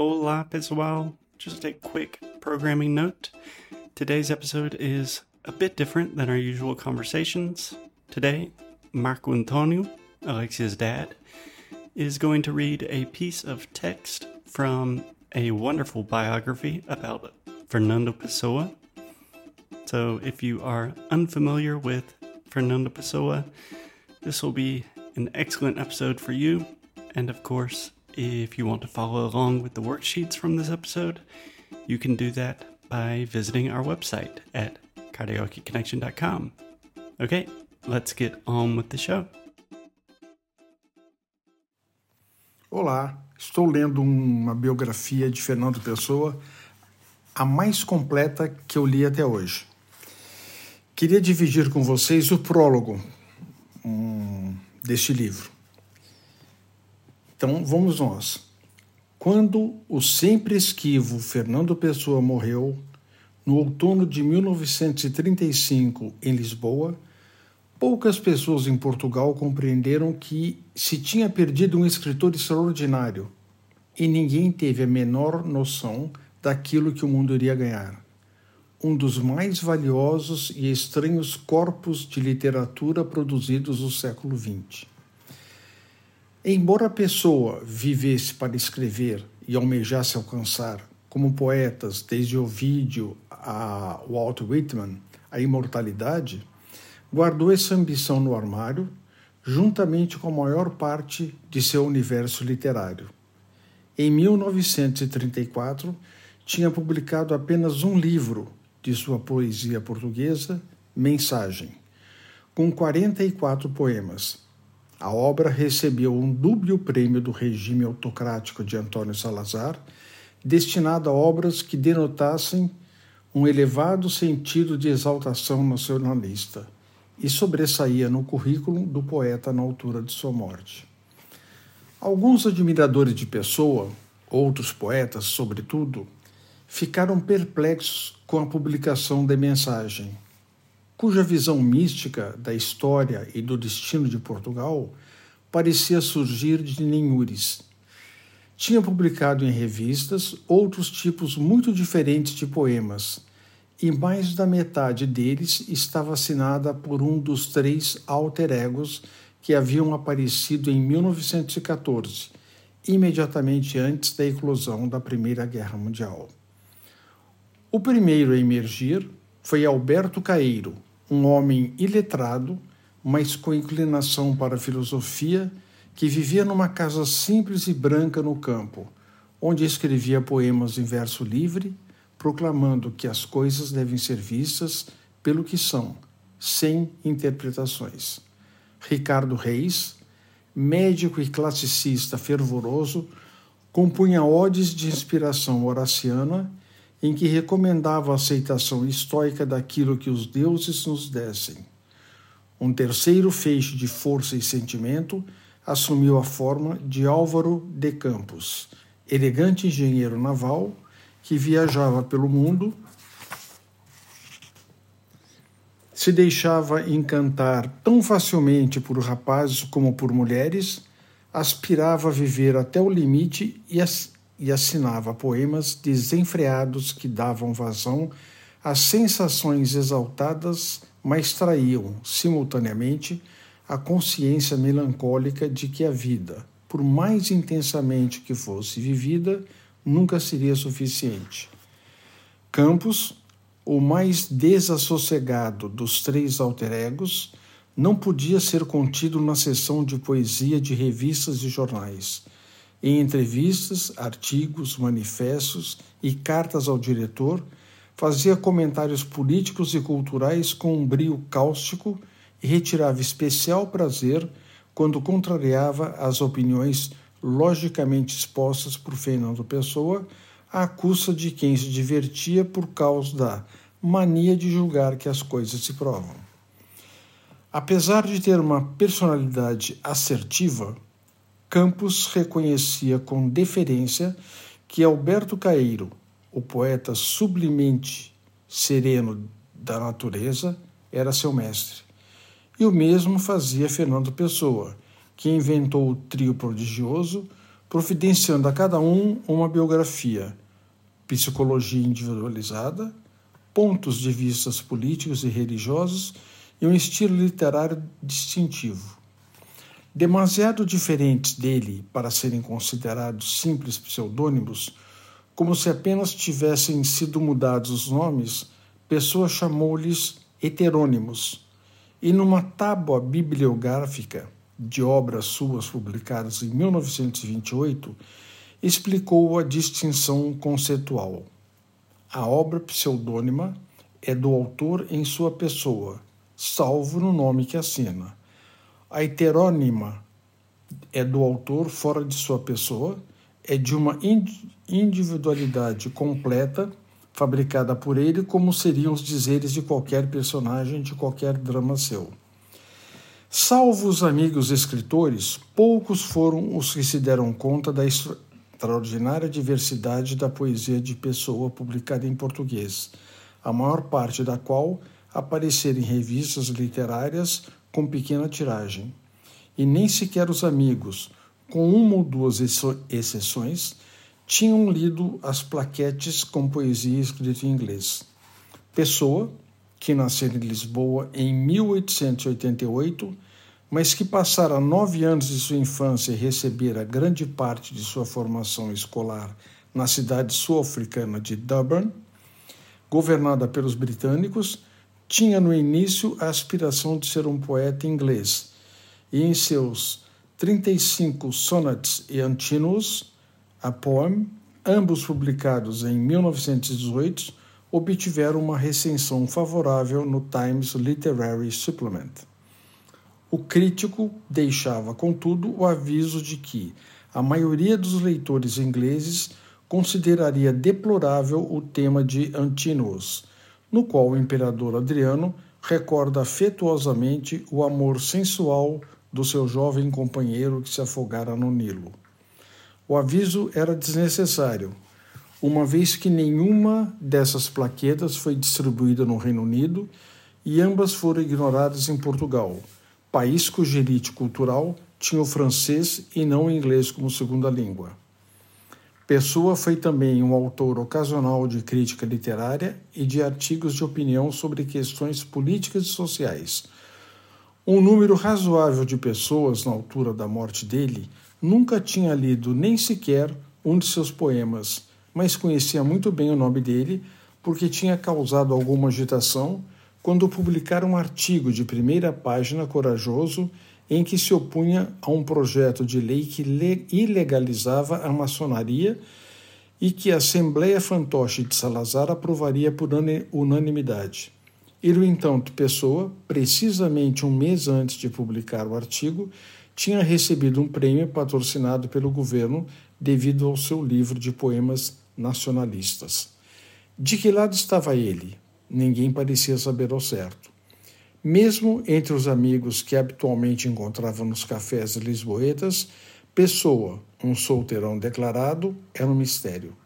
Olá, pessoal. Just a quick programming note. Today's episode is a bit different than our usual conversations. Today, Marco Antonio, Alexia's dad, is going to read a piece of text from a wonderful biography about Fernando Pessoa. So, if you are unfamiliar with Fernando Pessoa, this will be an excellent episode for you. And of course, if you want to follow along with the worksheets from this episode, you can do that by visiting our website at karaokeconnection.com. Okay, let's get on with the show. Olá, estou lendo uma biografia de Fernando Pessoa, a mais completa que eu li até hoje. Queria dividir com vocês o prólogo um, deste livro. Então vamos nós. Quando o sempre esquivo Fernando Pessoa morreu, no outono de 1935, em Lisboa, poucas pessoas em Portugal compreenderam que se tinha perdido um escritor extraordinário e ninguém teve a menor noção daquilo que o mundo iria ganhar. Um dos mais valiosos e estranhos corpos de literatura produzidos no século XX. Embora a pessoa vivesse para escrever e almejasse alcançar, como poetas desde Ovídio a Walt Whitman, a imortalidade, guardou essa ambição no armário, juntamente com a maior parte de seu universo literário. Em 1934, tinha publicado apenas um livro de sua poesia portuguesa, Mensagem, com 44 poemas a obra recebeu um dúbio prêmio do regime autocrático de Antônio Salazar, destinado a obras que denotassem um elevado sentido de exaltação nacionalista e sobressaía no currículo do poeta na altura de sua morte. Alguns admiradores de Pessoa, outros poetas, sobretudo, ficaram perplexos com a publicação da mensagem cuja visão mística da história e do destino de Portugal parecia surgir de Nenhures. Tinha publicado em revistas outros tipos muito diferentes de poemas, e mais da metade deles estava assinada por um dos três alter egos que haviam aparecido em 1914, imediatamente antes da eclosão da Primeira Guerra Mundial. O primeiro a emergir foi Alberto Caeiro, um homem iletrado, mas com inclinação para a filosofia, que vivia numa casa simples e branca no campo, onde escrevia poemas em verso livre, proclamando que as coisas devem ser vistas pelo que são, sem interpretações. Ricardo Reis, médico e classicista fervoroso, compunha odes de inspiração horaciana em que recomendava a aceitação estoica daquilo que os deuses nos dessem. Um terceiro feixe de força e sentimento assumiu a forma de Álvaro de Campos, elegante engenheiro naval que viajava pelo mundo, se deixava encantar tão facilmente por rapazes como por mulheres, aspirava a viver até o limite e, e assinava poemas desenfreados que davam vazão às sensações exaltadas, mas traíam, simultaneamente, a consciência melancólica de que a vida, por mais intensamente que fosse vivida, nunca seria suficiente. Campos, o mais desassossegado dos três alter-egos, não podia ser contido na seção de poesia de revistas e jornais em entrevistas, artigos, manifestos e cartas ao diretor, fazia comentários políticos e culturais com um brio cáustico e retirava especial prazer quando contrariava as opiniões logicamente expostas por Fernando Pessoa à custa de quem se divertia por causa da mania de julgar que as coisas se provam. Apesar de ter uma personalidade assertiva, Campos reconhecia com deferência que Alberto Caeiro, o poeta sublimente sereno da natureza, era seu mestre. E o mesmo fazia Fernando Pessoa, que inventou o trio prodigioso providenciando a cada um uma biografia, psicologia individualizada, pontos de vistas políticos e religiosos e um estilo literário distintivo. Demasiado diferentes dele para serem considerados simples pseudônimos, como se apenas tivessem sido mudados os nomes, Pessoa chamou-lhes heterônimos, e numa tábua bibliográfica de obras suas publicadas em 1928, explicou a distinção conceitual. A obra pseudônima é do autor em sua pessoa, salvo no nome que assina. A heterônima é do autor fora de sua pessoa, é de uma individualidade completa, fabricada por ele, como seriam os dizeres de qualquer personagem de qualquer drama seu. Salvo os amigos escritores, poucos foram os que se deram conta da extraordinária diversidade da poesia de Pessoa publicada em português, a maior parte da qual aparecer em revistas literárias com pequena tiragem. E nem sequer os amigos, com uma ou duas exceções, tinham lido as plaquetes com poesia escrita em inglês. Pessoa, que nasceu em Lisboa em 1888, mas que passara nove anos de sua infância e recebera grande parte de sua formação escolar na cidade sul-africana de Durban, governada pelos britânicos, tinha no início a aspiração de ser um poeta inglês, e em seus 35 sonnets e antínous, a poem, ambos publicados em 1918, obtiveram uma recensão favorável no Times Literary Supplement. O crítico deixava, contudo, o aviso de que a maioria dos leitores ingleses consideraria deplorável o tema de Antinous, no qual o imperador Adriano recorda afetuosamente o amor sensual do seu jovem companheiro que se afogara no Nilo. O aviso era desnecessário, uma vez que nenhuma dessas plaquetas foi distribuída no Reino Unido e ambas foram ignoradas em Portugal, país cuja elite cultural tinha o francês e não o inglês como segunda língua. Pessoa foi também um autor ocasional de crítica literária e de artigos de opinião sobre questões políticas e sociais. Um número razoável de pessoas, na altura da morte dele, nunca tinha lido nem sequer um de seus poemas, mas conhecia muito bem o nome dele porque tinha causado alguma agitação quando publicara um artigo de primeira página corajoso em que se opunha a um projeto de lei que ilegalizava a maçonaria e que a Assembleia Fantoche de Salazar aprovaria por unanimidade. E, no entanto, Pessoa, precisamente um mês antes de publicar o artigo, tinha recebido um prêmio patrocinado pelo governo devido ao seu livro de poemas nacionalistas. De que lado estava ele? Ninguém parecia saber ao certo. Mesmo entre os amigos que habitualmente encontrava nos cafés lisboetas, Pessoa, um solteirão declarado, era um mistério.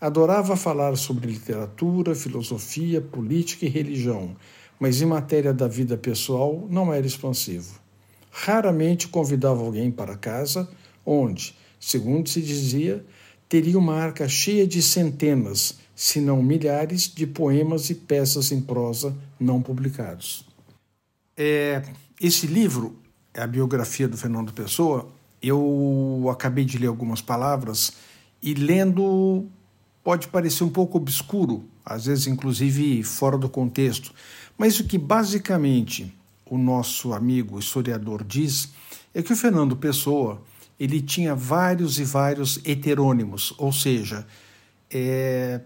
Adorava falar sobre literatura, filosofia, política e religião, mas em matéria da vida pessoal não era expansivo. Raramente convidava alguém para casa, onde, segundo se dizia, teria uma arca cheia de centenas, se não milhares, de poemas e peças em prosa não publicados. É, esse livro, é a biografia do Fernando Pessoa, eu acabei de ler algumas palavras e lendo pode parecer um pouco obscuro, às vezes inclusive fora do contexto, mas o que basicamente o nosso amigo historiador diz é que o Fernando Pessoa ele tinha vários e vários heterônimos, ou seja, é,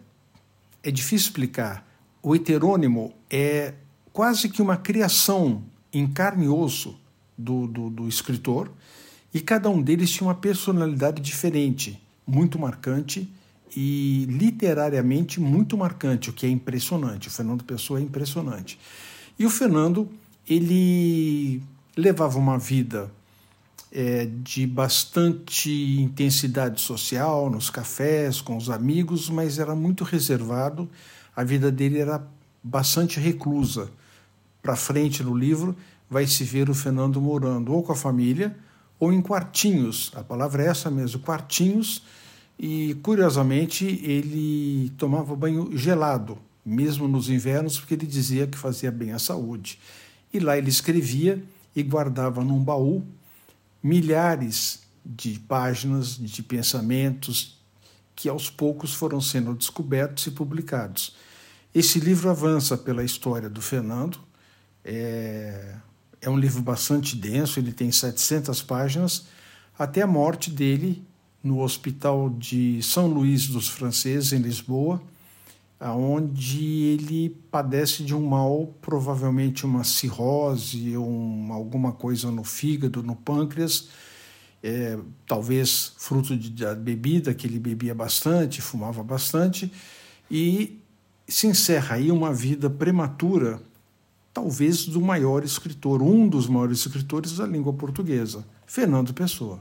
é difícil explicar. O heterônimo é quase que uma criação em carne e osso do, do, do escritor, e cada um deles tinha uma personalidade diferente, muito marcante e literariamente muito marcante, o que é impressionante. O Fernando Pessoa é impressionante. E o Fernando, ele levava uma vida é, de bastante intensidade social, nos cafés, com os amigos, mas era muito reservado. A vida dele era bastante reclusa para frente no livro, vai se ver o Fernando morando ou com a família ou em quartinhos. A palavra é essa mesmo, quartinhos. E curiosamente ele tomava banho gelado, mesmo nos invernos, porque ele dizia que fazia bem à saúde. E lá ele escrevia e guardava num baú milhares de páginas de pensamentos que aos poucos foram sendo descobertos e publicados. Esse livro avança pela história do Fernando. É, é um livro bastante denso, ele tem 700 páginas, até a morte dele no Hospital de São Luís dos Franceses, em Lisboa, onde ele padece de um mal, provavelmente uma cirrose, um, alguma coisa no fígado, no pâncreas, é, talvez fruto de, da bebida, que ele bebia bastante, fumava bastante, e se encerra aí uma vida prematura, talvez do maior escritor, um dos maiores escritores da língua portuguesa, Fernando Pessoa.